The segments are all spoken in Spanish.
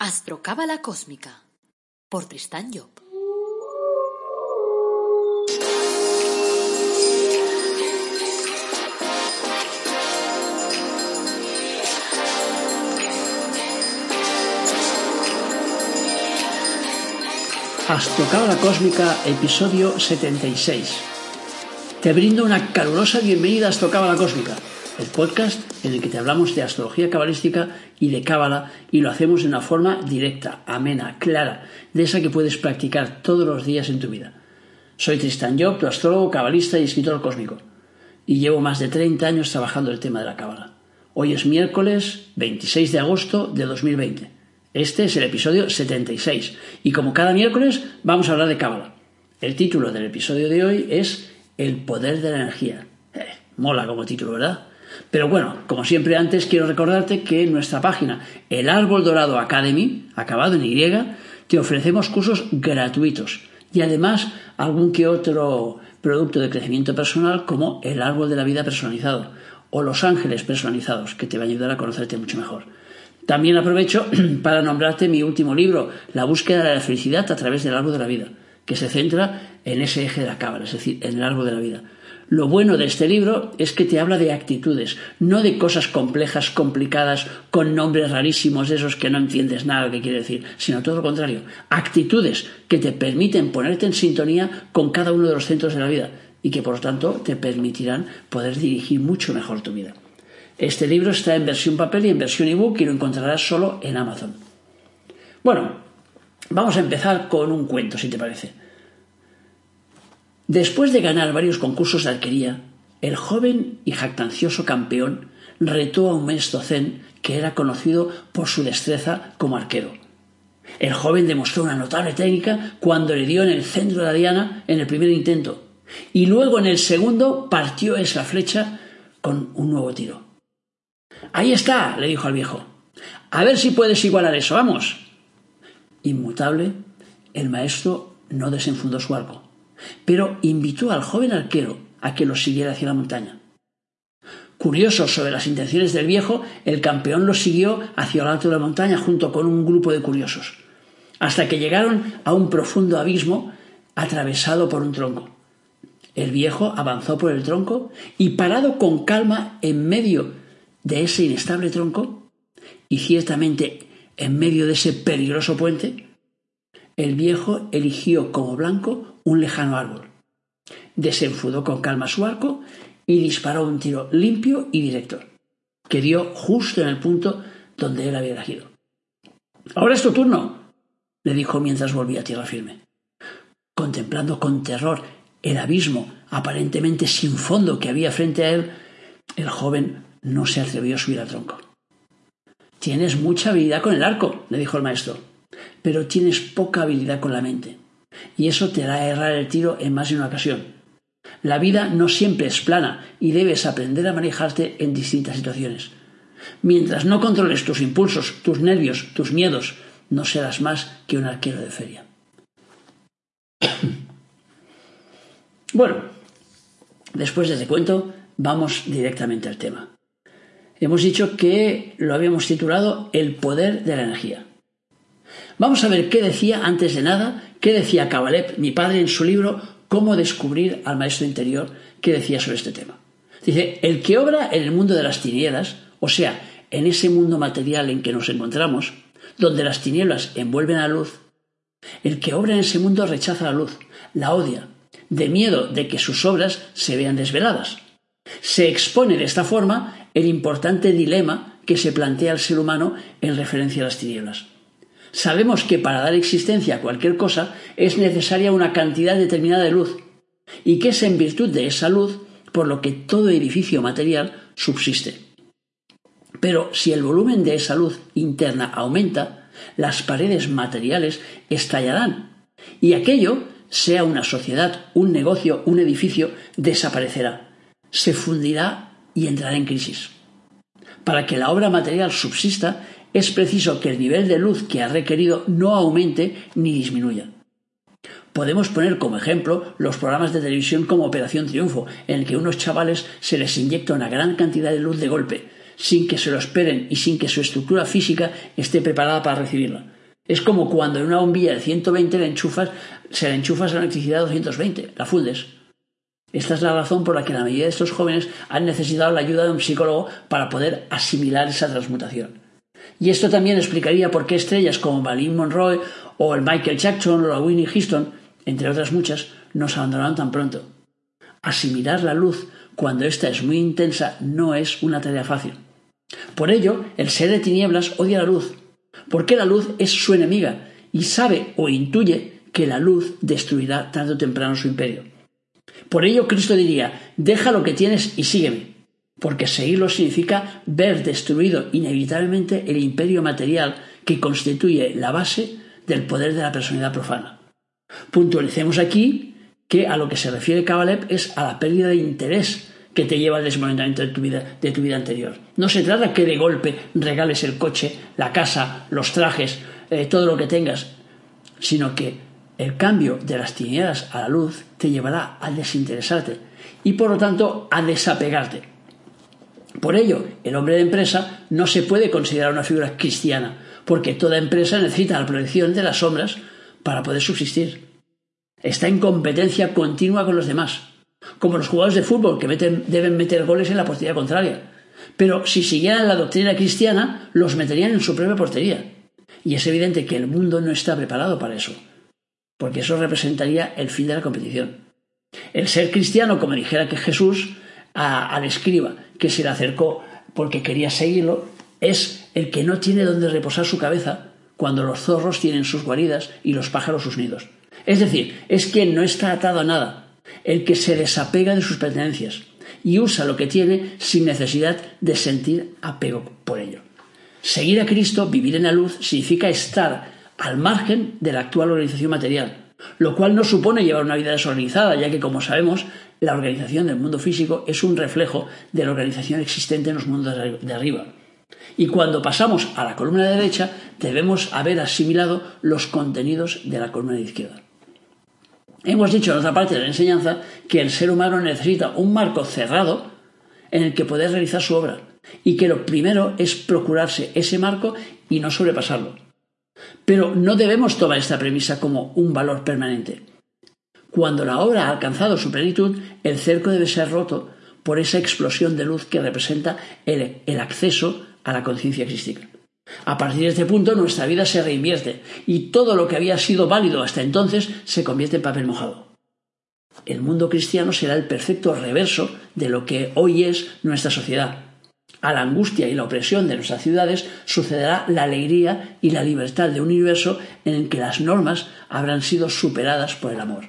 Astrocábala Cósmica por Tristán Job. Astrocábala Cósmica, episodio 76. Te brindo una calurosa bienvenida a Astrocábala Cósmica, el podcast en el que te hablamos de astrología cabalística y de cábala y lo hacemos de una forma directa, amena, clara, de esa que puedes practicar todos los días en tu vida. Soy Tristan Job, tu astrólogo, cabalista y escritor cósmico, y llevo más de 30 años trabajando el tema de la cábala. Hoy es miércoles 26 de agosto de 2020. Este es el episodio 76 y como cada miércoles vamos a hablar de cábala. El título del episodio de hoy es El poder de la energía. Eh, mola como título, ¿verdad? Pero bueno, como siempre antes quiero recordarte que en nuestra página El Árbol Dorado Academy, acabado en Y, te ofrecemos cursos gratuitos y además algún que otro producto de crecimiento personal como el Árbol de la Vida personalizado o Los Ángeles personalizados, que te va a ayudar a conocerte mucho mejor. También aprovecho para nombrarte mi último libro, La búsqueda de la felicidad a través del árbol de la vida, que se centra en ese eje de la cábala, es decir, en el árbol de la vida. Lo bueno de este libro es que te habla de actitudes, no de cosas complejas, complicadas, con nombres rarísimos esos que no entiendes nada que quiere decir, sino todo lo contrario, actitudes que te permiten ponerte en sintonía con cada uno de los centros de la vida y que por lo tanto te permitirán poder dirigir mucho mejor tu vida. Este libro está en versión papel y en versión ebook y lo encontrarás solo en Amazon. Bueno, vamos a empezar con un cuento, si te parece. Después de ganar varios concursos de arquería, el joven y jactancioso campeón retó a un maestro zen que era conocido por su destreza como arquero. El joven demostró una notable técnica cuando le dio en el centro de la diana en el primer intento y luego en el segundo partió esa flecha con un nuevo tiro. Ahí está, le dijo al viejo. A ver si puedes igualar eso, vamos. Inmutable, el maestro no desenfundó su arco pero invitó al joven arquero a que lo siguiera hacia la montaña. Curioso sobre las intenciones del viejo, el campeón lo siguió hacia el alto de la montaña junto con un grupo de curiosos, hasta que llegaron a un profundo abismo atravesado por un tronco. El viejo avanzó por el tronco y parado con calma en medio de ese inestable tronco, y ciertamente en medio de ese peligroso puente, el viejo eligió como blanco un lejano árbol. Desenfudó con calma su arco y disparó un tiro limpio y directo, que dio justo en el punto donde él había elegido. Ahora es tu turno, le dijo mientras volvía a tierra firme. Contemplando con terror el abismo aparentemente sin fondo que había frente a él, el joven no se atrevió a subir al tronco. Tienes mucha habilidad con el arco, le dijo el maestro, pero tienes poca habilidad con la mente y eso te hará errar el tiro en más de una ocasión. La vida no siempre es plana y debes aprender a manejarte en distintas situaciones. Mientras no controles tus impulsos, tus nervios, tus miedos, no serás más que un arquero de feria. bueno, después de este cuento, vamos directamente al tema. Hemos dicho que lo habíamos titulado El poder de la energía. Vamos a ver qué decía antes de nada ¿Qué decía Kabalep, mi padre, en su libro Cómo descubrir al maestro interior? ¿Qué decía sobre este tema? Dice, el que obra en el mundo de las tinieblas, o sea, en ese mundo material en que nos encontramos, donde las tinieblas envuelven a la luz, el que obra en ese mundo rechaza la luz, la odia, de miedo de que sus obras se vean desveladas. Se expone de esta forma el importante dilema que se plantea el ser humano en referencia a las tinieblas. Sabemos que para dar existencia a cualquier cosa es necesaria una cantidad determinada de luz, y que es en virtud de esa luz por lo que todo edificio material subsiste. Pero si el volumen de esa luz interna aumenta, las paredes materiales estallarán, y aquello, sea una sociedad, un negocio, un edificio, desaparecerá, se fundirá y entrará en crisis. Para que la obra material subsista, es preciso que el nivel de luz que ha requerido no aumente ni disminuya. Podemos poner como ejemplo los programas de televisión como Operación Triunfo, en el que unos chavales se les inyecta una gran cantidad de luz de golpe, sin que se lo esperen y sin que su estructura física esté preparada para recibirla. Es como cuando en una bombilla de 120 le enchufas, se le enchufas la electricidad a 220, la fundes. Esta es la razón por la que la mayoría de estos jóvenes han necesitado la ayuda de un psicólogo para poder asimilar esa transmutación. Y esto también explicaría por qué estrellas como Marilyn Monroe o el Michael Jackson o la Winnie Houston, entre otras muchas, nos abandonaron tan pronto. Asimilar la luz cuando ésta es muy intensa no es una tarea fácil. Por ello, el ser de tinieblas odia la luz, porque la luz es su enemiga y sabe o intuye que la luz destruirá tarde o temprano su imperio. Por ello Cristo diría, deja lo que tienes y sígueme, porque seguirlo significa ver destruido inevitablemente el imperio material que constituye la base del poder de la personalidad profana. Puntualicemos aquí que a lo que se refiere Kabalev es a la pérdida de interés que te lleva al desmoronamiento de tu vida, de tu vida anterior. No se trata que de golpe regales el coche, la casa, los trajes, eh, todo lo que tengas, sino que el cambio de las tinieblas a la luz te llevará a desinteresarte y por lo tanto a desapegarte. Por ello, el hombre de empresa no se puede considerar una figura cristiana, porque toda empresa necesita la protección de las sombras para poder subsistir. Está en competencia continua con los demás, como los jugadores de fútbol que deben meter goles en la portería contraria. Pero si siguieran la doctrina cristiana, los meterían en su propia portería. Y es evidente que el mundo no está preparado para eso porque eso representaría el fin de la competición. El ser cristiano, como dijera que Jesús al escriba que se le acercó porque quería seguirlo, es el que no tiene donde reposar su cabeza cuando los zorros tienen sus guaridas y los pájaros sus nidos. Es decir, es quien no está atado a nada, el que se desapega de sus pertenencias y usa lo que tiene sin necesidad de sentir apego por ello. Seguir a Cristo, vivir en la luz, significa estar al margen de la actual organización material, lo cual no supone llevar una vida desorganizada, ya que, como sabemos, la organización del mundo físico es un reflejo de la organización existente en los mundos de arriba. Y cuando pasamos a la columna derecha, debemos haber asimilado los contenidos de la columna de izquierda. Hemos dicho en otra parte de la enseñanza que el ser humano necesita un marco cerrado en el que poder realizar su obra y que lo primero es procurarse ese marco y no sobrepasarlo. Pero no debemos tomar esta premisa como un valor permanente. Cuando la obra ha alcanzado su plenitud, el cerco debe ser roto por esa explosión de luz que representa el, acceso a la conciencia crística. A partir de este punto nuestra vida se reinvierte y todo lo que había sido válido hasta entonces se convierte en papel mojado. El mundo cristiano será el perfecto reverso de lo que hoy es nuestra sociedad, a la angustia y la opresión de nuestras ciudades sucederá la alegría y la libertad de un universo en el que las normas habrán sido superadas por el amor.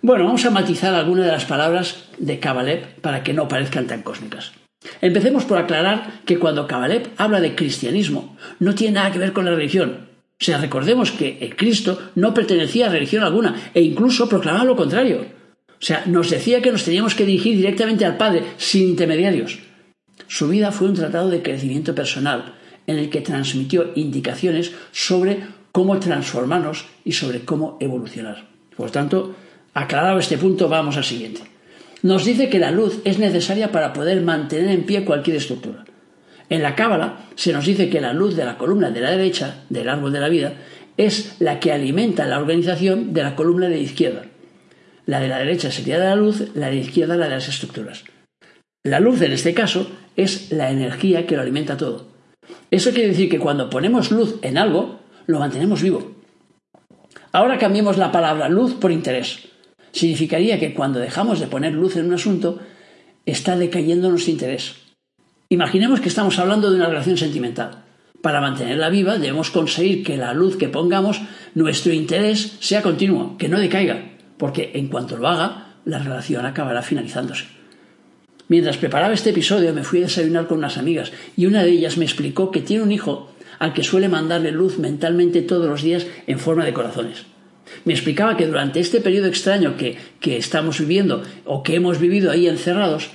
Bueno, vamos a matizar algunas de las palabras de Kabalev para que no parezcan tan cósmicas. Empecemos por aclarar que cuando Kabalev habla de cristianismo no tiene nada que ver con la religión. O sea, recordemos que el Cristo no pertenecía a religión alguna e incluso proclamaba lo contrario. O sea, nos decía que nos teníamos que dirigir directamente al Padre sin intermediarios. Su vida fue un tratado de crecimiento personal, en el que transmitió indicaciones sobre cómo transformarnos y sobre cómo evolucionar. Por tanto, aclarado este punto, vamos al siguiente. Nos dice que la luz es necesaria para poder mantener en pie cualquier estructura. En la Cábala se nos dice que la luz de la columna de la derecha, del árbol de la vida, es la que alimenta la organización de la columna de la izquierda. La de la derecha sería de la luz, la de la izquierda la de las estructuras. La luz, en este caso, es la energía que lo alimenta todo. Eso quiere decir que cuando ponemos luz en algo, lo mantenemos vivo. Ahora cambiemos la palabra luz por interés. Significaría que cuando dejamos de poner luz en un asunto, está decayendo nuestro interés. Imaginemos que estamos hablando de una relación sentimental. Para mantenerla viva debemos conseguir que la luz que pongamos, nuestro interés, sea continuo, que no decaiga, porque en cuanto lo haga, la relación acabará finalizándose. Mientras preparaba este episodio me fui a desayunar con unas amigas y una de ellas me explicó que tiene un hijo al que suele mandarle luz mentalmente todos los días en forma de corazones. Me explicaba que durante este periodo extraño que, que estamos viviendo o que hemos vivido ahí encerrados,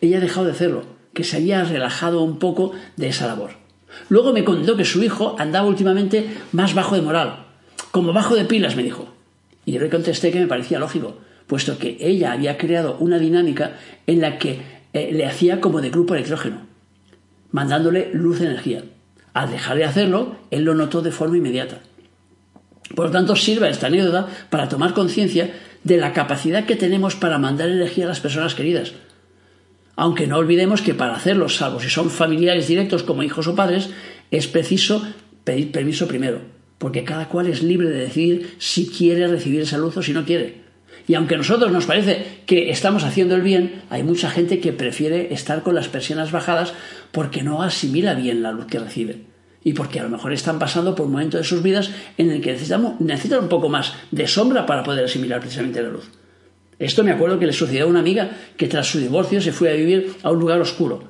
ella ha dejado de hacerlo, que se había relajado un poco de esa labor. Luego me contó que su hijo andaba últimamente más bajo de moral, como bajo de pilas, me dijo. Y yo le contesté que me parecía lógico, puesto que ella había creado una dinámica en la que eh, le hacía como de grupo electrógeno. mandándole luz de energía. Al dejar de hacerlo, él lo notó de forma inmediata. Por lo tanto, sirva esta anécdota para tomar conciencia de la capacidad que tenemos para mandar energía a las personas queridas. Aunque no olvidemos que para hacerlo, salvo si son familiares directos como hijos o padres, es preciso pedir permiso primero, porque cada cual es libre de decidir si quiere recibir esa luz o si no quiere. Y aunque a nosotros nos parece que estamos haciendo el bien, hay mucha gente que prefiere estar con las persianas bajadas porque no asimila bien la luz que recibe. Y porque a lo mejor están pasando por un momento de sus vidas en el que necesitan un poco más de sombra para poder asimilar precisamente la luz. Esto me acuerdo que le sucedió a una amiga que tras su divorcio se fue a vivir a un lugar oscuro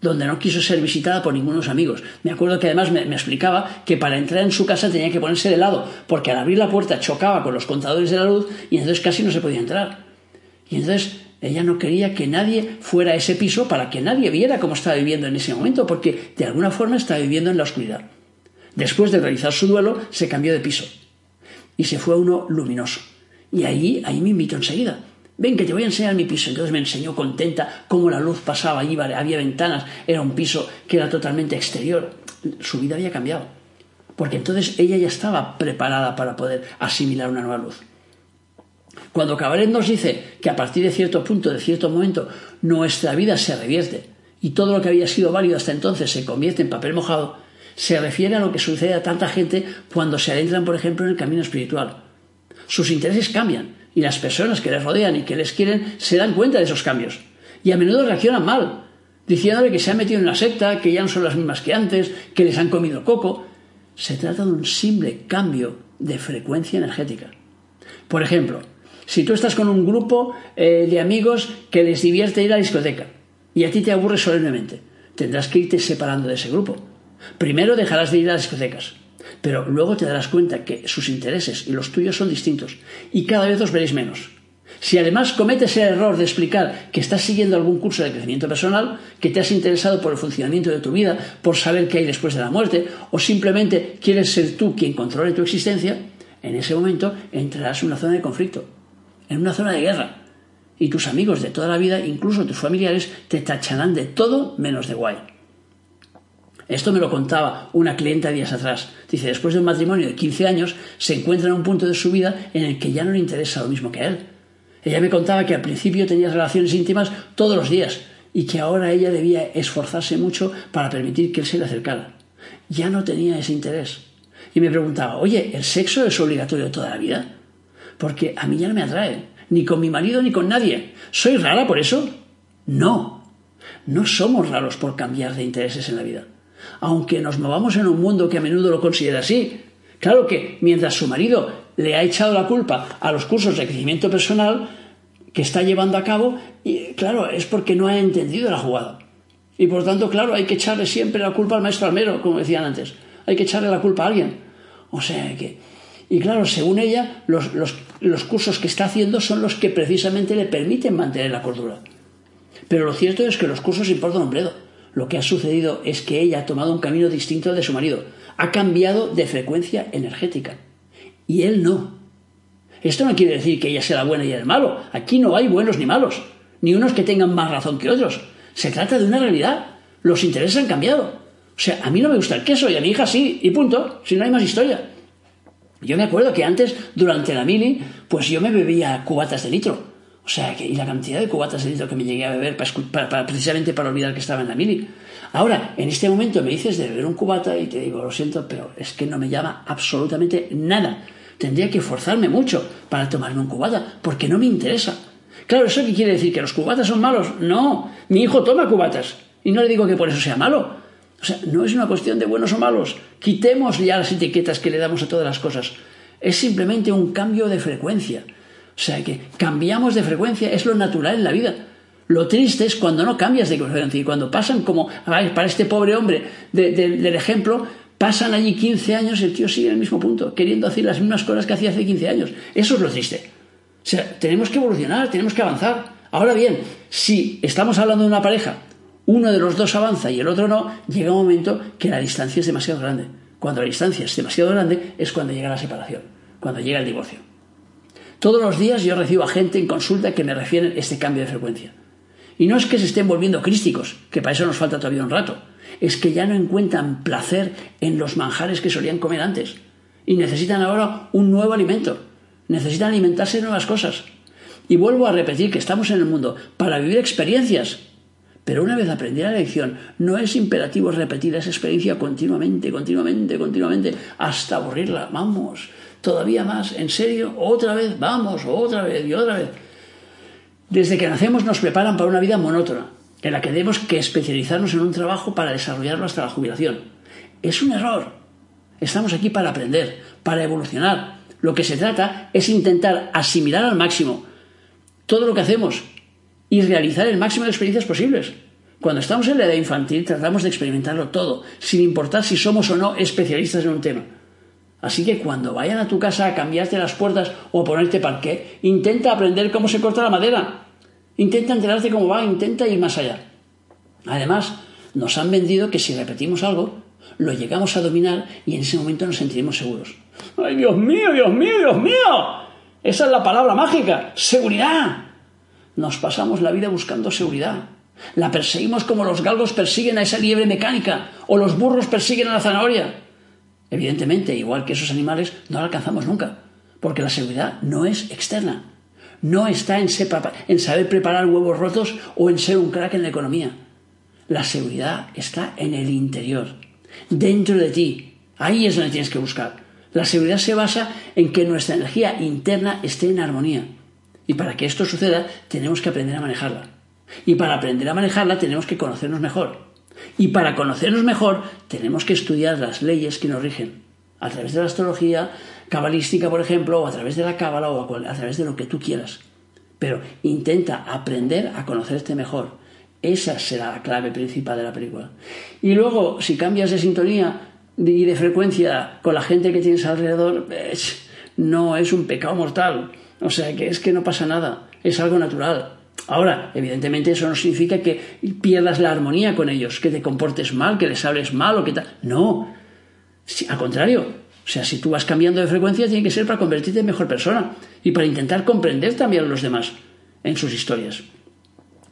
donde no quiso ser visitada por ningunos amigos. Me acuerdo que además me, explicaba que para entrar en su casa tenía que ponerse de lado, porque al abrir la puerta chocaba con los contadores de la luz y entonces casi no se podía entrar. Y entonces ella no quería que nadie fuera a ese piso para que nadie viera cómo estaba viviendo en ese momento, porque de alguna forma estaba viviendo en la oscuridad. Después de realizar su duelo, se cambió de piso y se fue a uno luminoso. Y ahí, ahí me invitó enseguida ven que te voy a enseñar mi piso. Entonces me enseñó contenta cómo la luz pasaba allí, había ventanas, era un piso que era totalmente exterior. Su vida había cambiado, porque entonces ella ya estaba preparada para poder asimilar una nueva luz. Cuando Cabaret nos dice que a partir de cierto punto, de cierto momento, nuestra vida se revierte y todo lo que había sido válido hasta entonces se convierte en papel mojado, se refiere a lo que sucede a tanta gente cuando se adentran, por ejemplo, en el camino espiritual. Sus intereses cambian, y las personas que les rodean y que les quieren se dan cuenta de esos cambios. Y a menudo reaccionan mal, diciéndole que se han metido en la secta, que ya no son las mismas que antes, que les han comido coco. Se trata de un simple cambio de frecuencia energética. Por ejemplo, si tú estás con un grupo eh, de amigos que les divierte ir a la discoteca y a ti te aburre solemnemente, tendrás que irte separando de ese grupo. Primero dejarás de ir a las discotecas, pero luego te darás cuenta que sus intereses y los tuyos son distintos y cada vez os veréis menos. Si además cometes el error de explicar que estás siguiendo algún curso de crecimiento personal, que te has interesado por el funcionamiento de tu vida, por saber qué hay después de la muerte, o simplemente quieres ser tú quien controle tu existencia, en ese momento entrarás en una zona de conflicto, en una zona de guerra. Y tus amigos de toda la vida, incluso tus familiares, te tacharán de todo menos de guay. Esto me lo contaba una clienta días atrás. Dice, después de un matrimonio de 15 años, se encuentra en un punto de su vida en el que ya no le interesa lo mismo que a él. Ella me contaba que al principio tenía relaciones íntimas todos los días y que ahora ella debía esforzarse mucho para permitir que él se le acercara. Ya no tenía ese interés. Y me preguntaba, oye, ¿el sexo es obligatorio toda la vida? Porque a mí ya no me atrae, ni con mi marido ni con nadie. ¿Soy rara por eso? No. No somos raros por cambiar de intereses en la vida aunque nos movamos en un mundo que a menudo lo considera así. Claro que mientras su marido le ha echado la culpa a los cursos de crecimiento personal que está llevando a cabo, y claro, es porque no ha entendido la jugada. Y por tanto, claro, hay que echarle siempre la culpa al maestro almero, como decían antes. Hay que echarle la culpa a alguien. O sea que. Y claro, según ella, los, los cursos que está haciendo son los que precisamente le permiten mantener la cordura. Pero lo cierto es que los cursos importan un bledo lo que ha sucedido es que ella ha tomado un camino distinto al de su marido. Ha cambiado de frecuencia energética. Y él no. Esto no quiere decir que ella sea la buena y el malo. Aquí no hay buenos ni malos, ni unos que tengan más razón que otros. Se trata de una realidad. Los intereses han cambiado. O sea, a mí no me gusta el queso y a mi hija sí, y punto. Si no hay más historia. Yo me acuerdo que antes, durante la mili, pues yo me bebía cubatas de litro. O sea, que, y la cantidad de cubatas de litro que me llegué a beber para, precisamente para olvidar que estaba en la mili. Ahora, en este momento me dices de beber un cubata y te digo, lo siento, pero es que no me llama absolutamente nada. Tendría que forzarme mucho para tomarme un cubata, porque no me interesa. Claro, ¿eso qué quiere decir? ¿Que los cubatas son malos? No, mi hijo toma cubatas. Y no le digo que por eso sea malo. O sea, no es una cuestión de buenos o malos. Quitemos ya las etiquetas que le damos a todas las cosas. Es simplemente un cambio de frecuencia. O sea que cambiamos de frecuencia, es lo natural en la vida. Lo triste es cuando no cambias de frecuencia y cuando pasan como para este pobre hombre del ejemplo, pasan allí 15 años el tío sigue en el mismo punto, queriendo hacer las mismas cosas que hacía hace 15 años. Eso es lo triste. O sea, tenemos que evolucionar, tenemos que avanzar. Ahora bien, si estamos hablando de una pareja, uno de los dos avanza y el otro no, llega un momento que la distancia es demasiado grande. Cuando la distancia es demasiado grande es cuando llega la separación, cuando llega el divorcio. Todos los días yo recibo a gente en consulta que me refieren este cambio de frecuencia. Y no es que se estén volviendo crísticos, que para eso nos falta todavía un rato. es que ya no encuentran placer en los manjares que solían comer antes y necesitan ahora un nuevo alimento, necesitan alimentarse de nuevas cosas. Y vuelvo a repetir que estamos en el mundo para vivir experiencias, pero una vez aprendida la lección, no es imperativo repetir esa experiencia continuamente, continuamente, continuamente, hasta aburrirla. Vamos, todavía más, en serio, otra vez, vamos, otra vez y otra vez. Desde que nacemos nos preparan para una vida monótona, en la que tenemos que especializarnos en un trabajo para desarrollarlo hasta la jubilación. Es un error. Estamos aquí para aprender, para evolucionar. Lo que se trata es intentar asimilar al máximo todo lo que hacemos y realizar el máximo de experiencias posibles. Cuando estamos en la edad infantil tratamos de experimentarlo todo, sin importar si somos o no especialistas en un tema. Así que cuando vayan a tu casa a cambiarte las puertas o a ponerte parqué, intenta aprender cómo se corta la madera. Intenta enterarte cómo va, intenta ir más allá. Además, nos han vendido que si repetimos algo, lo llegamos a dominar y en ese momento nos sentiremos seguros. ¡Ay, Dios mío, Dios mío, Dios mío! Esa es la palabra mágica, seguridad. Nos pasamos la vida buscando seguridad. La perseguimos como los galgos persiguen a esa liebre mecánica o los burros persiguen a la zanahoria. Evidentemente, igual que esos animales, no la alcanzamos nunca, porque la seguridad no es externa. No está en, en saber preparar huevos rotos o en ser un crack en la economía. La seguridad está en el interior, dentro de ti. Ahí es donde tienes que buscar. La seguridad se basa en que nuestra energía interna esté en armonía. Y para que esto suceda, tenemos que aprender a manejarla. Y para aprender a manejarla, tenemos que conocernos mejor. Y para conocernos mejor, tenemos que estudiar las leyes que nos rigen. A través de la astrología cabalística, por ejemplo, o a través de la cábala, o a través de lo que tú quieras. Pero intenta aprender a conocerte mejor. Esa será la clave principal de la película. Y luego, si cambias de sintonía y de frecuencia con la gente que tienes alrededor, no es un pecado mortal. O sea, que es que no pasa nada, es algo natural. Ahora, evidentemente eso no significa que pierdas la armonía con ellos, que te comportes mal, que les hables mal o que tal. No, al contrario. O sea, si tú vas cambiando de frecuencia, tiene que ser para convertirte en mejor persona y para intentar comprender también a los demás en sus historias.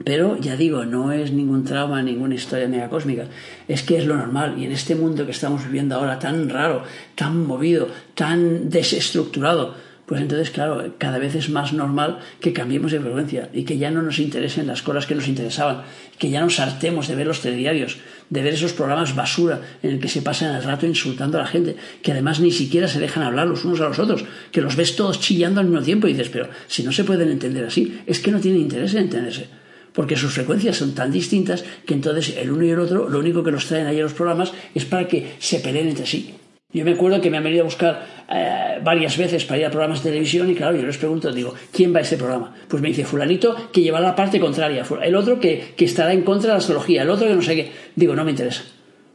Pero ya digo, no es ningún trauma, ninguna historia mega cósmica. Es que es lo normal. Y en este mundo que estamos viviendo ahora tan raro, tan movido, tan desestructurado, pues entonces, claro, cada vez es más normal que cambiemos de frecuencia y que ya no nos interesen las cosas que nos interesaban, que ya nos hartemos de ver los telediarios, de ver esos programas basura en el que se pasan el rato insultando a la gente, que además ni siquiera se dejan hablar los unos a los otros, que los ves todos chillando al mismo tiempo y dices, pero si no se pueden entender así, es que no tienen interés en entenderse porque sus frecuencias son tan distintas que entonces el uno y el otro lo único que nos traen ahí a los programas es para que se peleen entre sí. Yo me acuerdo que me han venido a buscar eh, varias veces para ir a programas de televisión y claro, yo les pregunto, digo, ¿quién va a ese programa? Pues me dice fulanito que lleva la parte contraria, el otro que, que estará en contra de la astrología, el otro que no sé qué. Digo, no me interesa.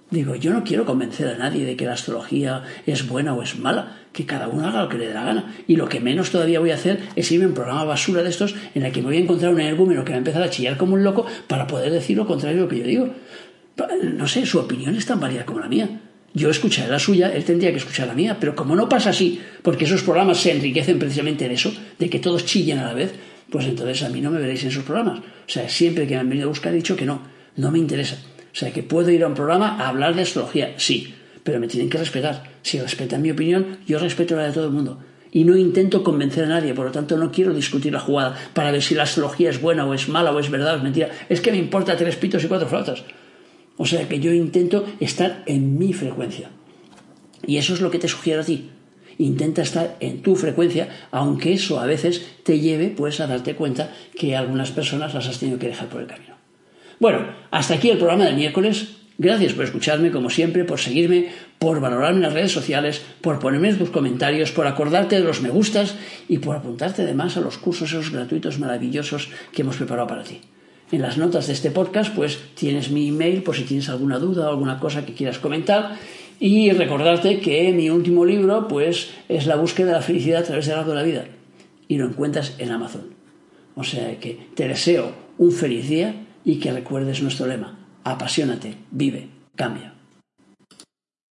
Digo, yo no quiero convencer a nadie de que la astrología es buena o es mala, que cada uno haga lo que le dé la gana. Y lo que menos todavía voy a hacer es irme a un programa basura de estos en el que me voy a encontrar un energúmeno que va a empezar a chillar como un loco para poder decir lo contrario de lo que yo digo. No sé, su opinión es tan válida como la mía. Yo escucharé la suya, él tendría que escuchar la mía, pero como no pasa así, porque esos programas se enriquecen precisamente en eso, de que todos chillen a la vez, pues entonces a mí no me veréis en esos programas. O sea, siempre que me han venido a buscar he dicho que no, no me interesa. O sea, que puedo ir a un programa a hablar de astrología, sí, pero me tienen que respetar. Si respetan mi opinión, yo respeto la de todo el mundo. Y no intento convencer a nadie, por lo tanto no quiero discutir la jugada para ver si la astrología es buena o es mala o es verdad o es mentira. Es que me importa tres pitos y cuatro flautas. O sea que yo intento estar en mi frecuencia. Y eso es lo que te sugiero a ti. Intenta estar en tu frecuencia, aunque eso a veces te lleve pues a darte cuenta que algunas personas las has tenido que dejar por el camino. Bueno, hasta aquí el programa del miércoles. Gracias por escucharme, como siempre, por seguirme, por valorarme en las redes sociales, por ponerme tus comentarios, por acordarte de los me gustas y por apuntarte además a los cursos esos gratuitos maravillosos que hemos preparado para ti. En las notas de este podcast, pues tienes mi email por si tienes alguna duda o alguna cosa que quieras comentar. Y recordarte que mi último libro, pues, es La búsqueda de la felicidad a través del largo de la vida. Y lo encuentras en Amazon. O sea que te deseo un feliz día y que recuerdes nuestro lema, apasionate, vive, cambia.